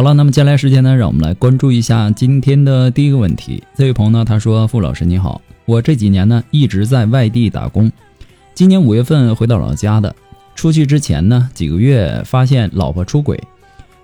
好了，那么接下来时间呢，让我们来关注一下今天的第一个问题。这位朋友呢，他说：“傅老师你好。”我这几年呢一直在外地打工，今年五月份回到老家的。出去之前呢几个月发现老婆出轨，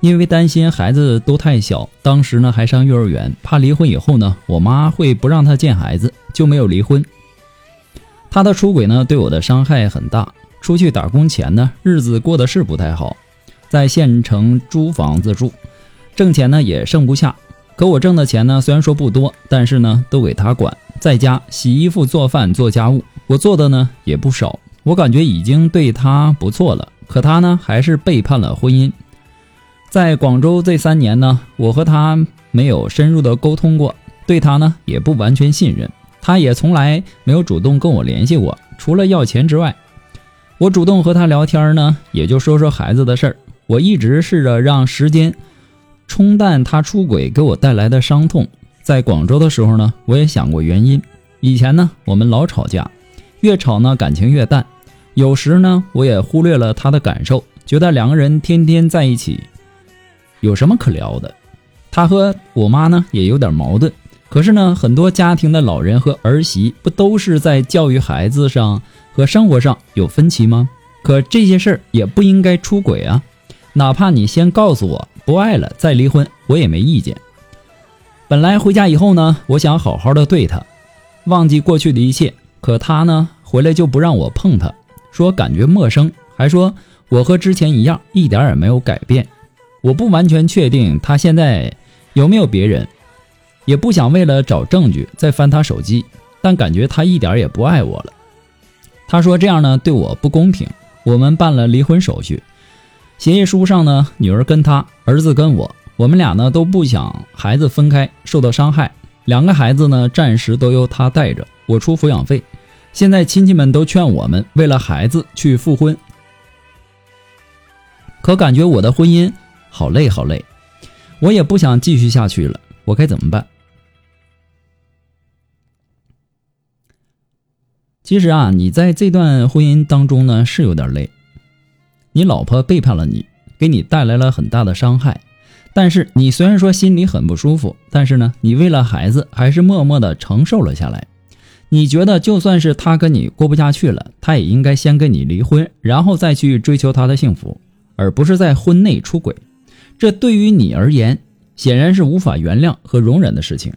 因为担心孩子都太小，当时呢还上幼儿园，怕离婚以后呢我妈会不让他见孩子，就没有离婚。他的出轨呢对我的伤害很大。出去打工前呢日子过得是不太好，在县城租房子住，挣钱呢也剩不下。可我挣的钱呢虽然说不多，但是呢都给他管。在家洗衣服、做饭、做家务，我做的呢也不少，我感觉已经对他不错了。可他呢，还是背叛了婚姻。在广州这三年呢，我和他没有深入的沟通过，对他呢也不完全信任，他也从来没有主动跟我联系过，除了要钱之外。我主动和他聊天呢，也就说说孩子的事儿。我一直试着让时间冲淡他出轨给我带来的伤痛。在广州的时候呢，我也想过原因。以前呢，我们老吵架，越吵呢感情越淡。有时呢，我也忽略了他的感受，觉得两个人天天在一起，有什么可聊的？他和我妈呢也有点矛盾。可是呢，很多家庭的老人和儿媳不都是在教育孩子上和生活上有分歧吗？可这些事儿也不应该出轨啊！哪怕你先告诉我不爱了再离婚，我也没意见。本来回家以后呢，我想好好的对他，忘记过去的一切。可他呢，回来就不让我碰他，说感觉陌生，还说我和之前一样，一点也没有改变。我不完全确定他现在有没有别人，也不想为了找证据再翻他手机，但感觉他一点也不爱我了。他说这样呢对我不公平。我们办了离婚手续，协议书上呢，女儿跟他，儿子跟我。我们俩呢都不想孩子分开受到伤害，两个孩子呢暂时都由他带着，我出抚养费。现在亲戚们都劝我们为了孩子去复婚，可感觉我的婚姻好累好累，我也不想继续下去了，我该怎么办？其实啊，你在这段婚姻当中呢是有点累，你老婆背叛了你，给你带来了很大的伤害。但是你虽然说心里很不舒服，但是呢，你为了孩子还是默默的承受了下来。你觉得就算是他跟你过不下去了，他也应该先跟你离婚，然后再去追求他的幸福，而不是在婚内出轨。这对于你而言，显然是无法原谅和容忍的事情。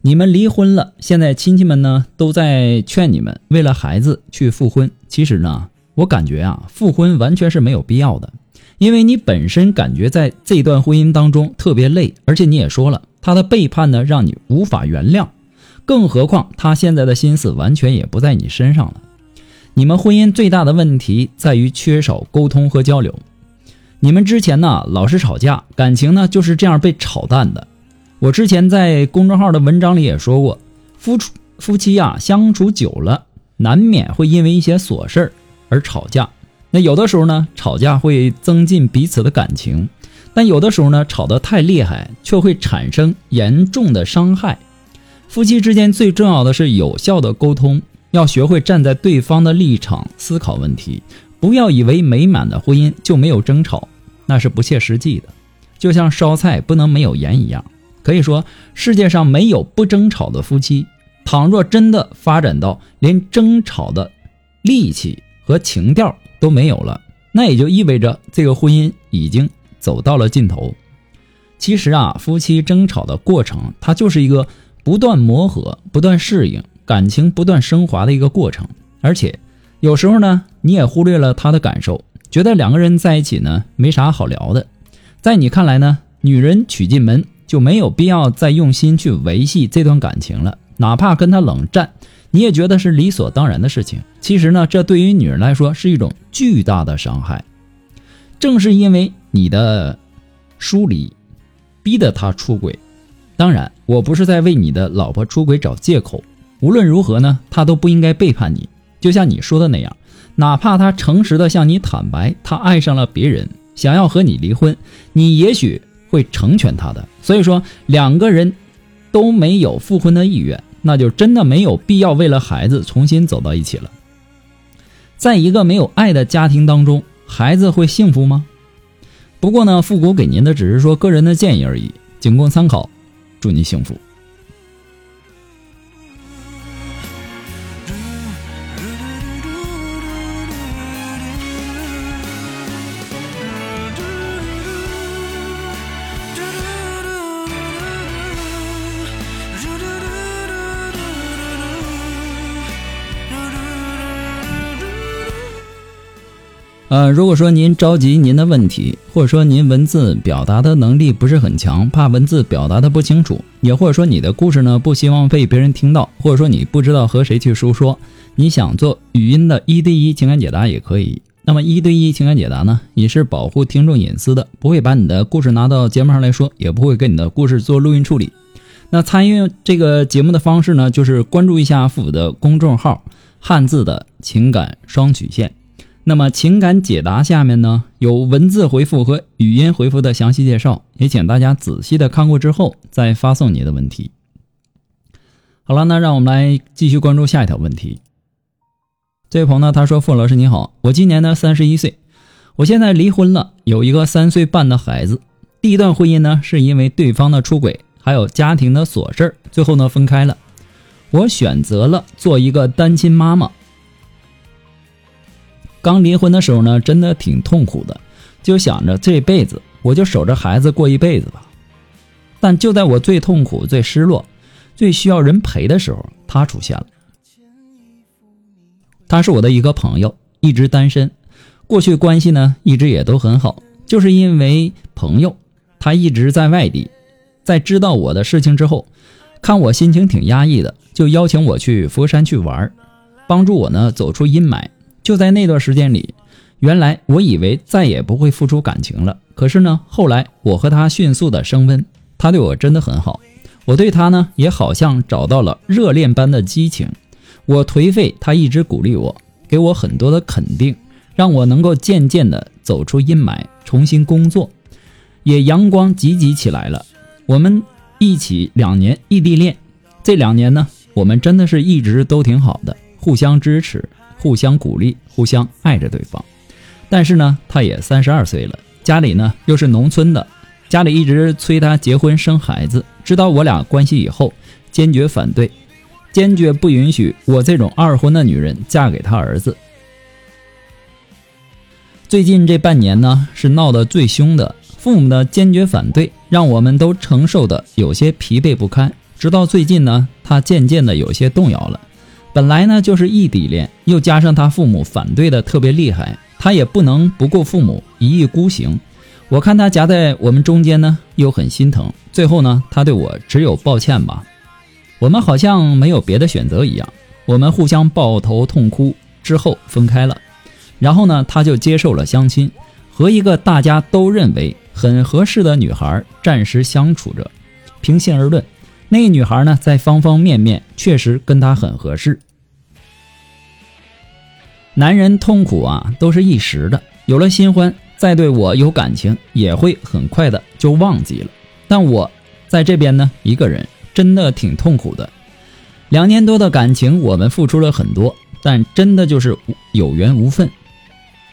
你们离婚了，现在亲戚们呢都在劝你们为了孩子去复婚。其实呢，我感觉啊，复婚完全是没有必要的。因为你本身感觉在这段婚姻当中特别累，而且你也说了他的背叛呢，让你无法原谅。更何况他现在的心思完全也不在你身上了。你们婚姻最大的问题在于缺少沟通和交流。你们之前呢老是吵架，感情呢就是这样被炒淡的。我之前在公众号的文章里也说过，夫夫妻啊相处久了，难免会因为一些琐事儿而吵架。那有的时候呢，吵架会增进彼此的感情，但有的时候呢，吵得太厉害，却会产生严重的伤害。夫妻之间最重要的是有效的沟通，要学会站在对方的立场思考问题，不要以为美满的婚姻就没有争吵，那是不切实际的。就像烧菜不能没有盐一样，可以说世界上没有不争吵的夫妻。倘若真的发展到连争吵的力气和情调，都没有了，那也就意味着这个婚姻已经走到了尽头。其实啊，夫妻争吵的过程，它就是一个不断磨合、不断适应、感情不断升华的一个过程。而且，有时候呢，你也忽略了他的感受，觉得两个人在一起呢没啥好聊的。在你看来呢，女人娶进门就没有必要再用心去维系这段感情了，哪怕跟他冷战，你也觉得是理所当然的事情。其实呢，这对于女人来说是一种巨大的伤害。正是因为你的疏离。逼得他出轨，当然，我不是在为你的老婆出轨找借口。无论如何呢，他都不应该背叛你。就像你说的那样，哪怕他诚实的向你坦白，他爱上了别人，想要和你离婚，你也许会成全他的。所以说，两个人都没有复婚的意愿，那就真的没有必要为了孩子重新走到一起了。在一个没有爱的家庭当中，孩子会幸福吗？不过呢，复古给您的只是说个人的建议而已，仅供参考。祝您幸福。呃，如果说您着急您的问题，或者说您文字表达的能力不是很强，怕文字表达的不清楚，也或者说你的故事呢不希望被别人听到，或者说你不知道和谁去诉说，你想做语音的一对一情感解答也可以。那么一对一情感解答呢，也是保护听众隐私的，不会把你的故事拿到节目上来说，也不会跟你的故事做录音处理。那参与这个节目的方式呢，就是关注一下父母的公众号“汉字的情感双曲线”。那么情感解答下面呢有文字回复和语音回复的详细介绍，也请大家仔细的看过之后再发送你的问题。好了，那让我们来继续关注下一条问题。这位朋友呢，他说：“傅老师你好，我今年呢三十一岁，我现在离婚了，有一个三岁半的孩子。第一段婚姻呢是因为对方的出轨，还有家庭的琐事儿最后呢分开了。我选择了做一个单亲妈妈。”刚离婚的时候呢，真的挺痛苦的，就想着这辈子我就守着孩子过一辈子吧。但就在我最痛苦、最失落、最需要人陪的时候，他出现了。他是我的一个朋友，一直单身，过去关系呢一直也都很好。就是因为朋友，他一直在外地，在知道我的事情之后，看我心情挺压抑的，就邀请我去佛山去玩，帮助我呢走出阴霾。就在那段时间里，原来我以为再也不会付出感情了。可是呢，后来我和他迅速的升温，他对我真的很好，我对他呢也好像找到了热恋般的激情。我颓废，他一直鼓励我，给我很多的肯定，让我能够渐渐的走出阴霾，重新工作，也阳光积极起来了。我们一起两年异地恋，这两年呢，我们真的是一直都挺好的，互相支持。互相鼓励，互相爱着对方，但是呢，他也三十二岁了，家里呢又是农村的，家里一直催他结婚生孩子。知道我俩关系以后，坚决反对，坚决不允许我这种二婚的女人嫁给他儿子。最近这半年呢，是闹得最凶的，父母的坚决反对，让我们都承受的有些疲惫不堪。直到最近呢，他渐渐的有些动摇了。本来呢就是异地恋，又加上他父母反对的特别厉害，他也不能不顾父母，一意孤行。我看他夹在我们中间呢，又很心疼。最后呢，他对我只有抱歉吧。我们好像没有别的选择一样，我们互相抱头痛哭之后分开了。然后呢，他就接受了相亲，和一个大家都认为很合适的女孩暂时相处着。平心而论。那女孩呢，在方方面面确实跟他很合适。男人痛苦啊，都是一时的，有了新欢，再对我有感情，也会很快的就忘记了。但我在这边呢，一个人真的挺痛苦的。两年多的感情，我们付出了很多，但真的就是有缘无分。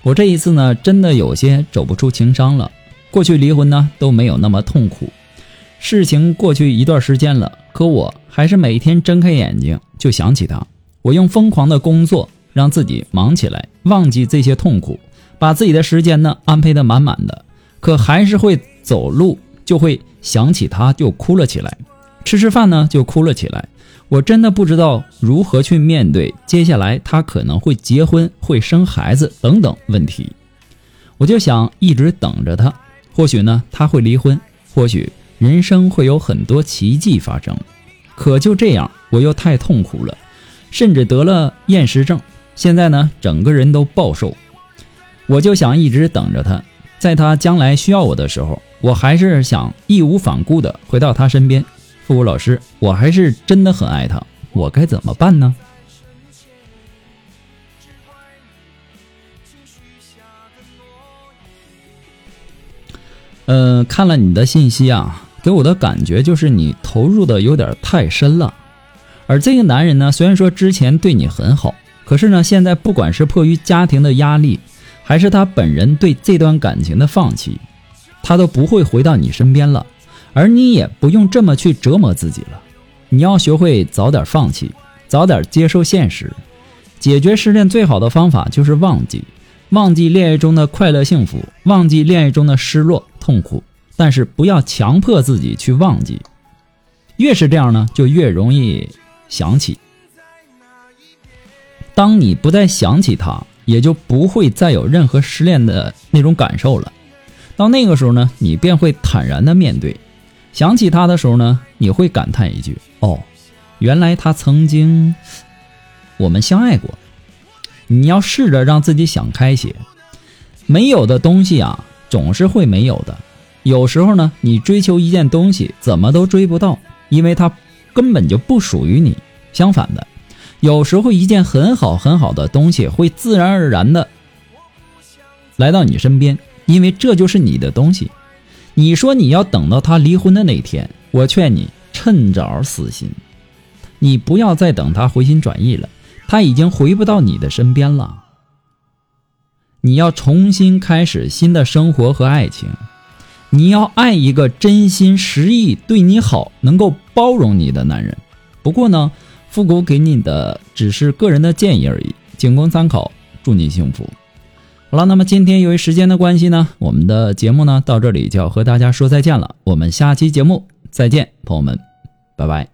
我这一次呢，真的有些走不出情伤了。过去离婚呢，都没有那么痛苦。事情过去一段时间了，可我还是每天睁开眼睛就想起他。我用疯狂的工作让自己忙起来，忘记这些痛苦，把自己的时间呢安排的满满的，可还是会走路就会想起他就哭了起来，吃吃饭呢就哭了起来。我真的不知道如何去面对接下来他可能会结婚、会生孩子等等问题。我就想一直等着他，或许呢他会离婚，或许人生会有很多奇迹发生。可就这样，我又太痛苦了，甚至得了厌食症。现在呢，整个人都暴瘦。我就想一直等着他，在他将来需要我的时候，我还是想义无反顾的回到他身边。复古老师，我还是真的很爱他，我该怎么办呢？呃，看了你的信息啊，给我的感觉就是你投入的有点太深了。而这个男人呢，虽然说之前对你很好，可是呢，现在不管是迫于家庭的压力，还是他本人对这段感情的放弃，他都不会回到你身边了。而你也不用这么去折磨自己了，你要学会早点放弃，早点接受现实。解决失恋最好的方法就是忘记，忘记恋爱中的快乐幸福，忘记恋爱中的失落痛苦。但是不要强迫自己去忘记，越是这样呢，就越容易想起。当你不再想起他，也就不会再有任何失恋的那种感受了。到那个时候呢，你便会坦然的面对。想起他的时候呢，你会感叹一句：“哦，原来他曾经我们相爱过。”你要试着让自己想开些，没有的东西啊，总是会没有的。有时候呢，你追求一件东西，怎么都追不到，因为它根本就不属于你。相反的，有时候一件很好很好的东西，会自然而然的来到你身边，因为这就是你的东西。你说你要等到他离婚的那天，我劝你趁早死心，你不要再等他回心转意了，他已经回不到你的身边了。你要重新开始新的生活和爱情，你要爱一个真心实意对你好、能够包容你的男人。不过呢，复古给你的只是个人的建议而已，仅供参考。祝你幸福。好了，那么今天由于时间的关系呢，我们的节目呢到这里就要和大家说再见了。我们下期节目再见，朋友们，拜拜。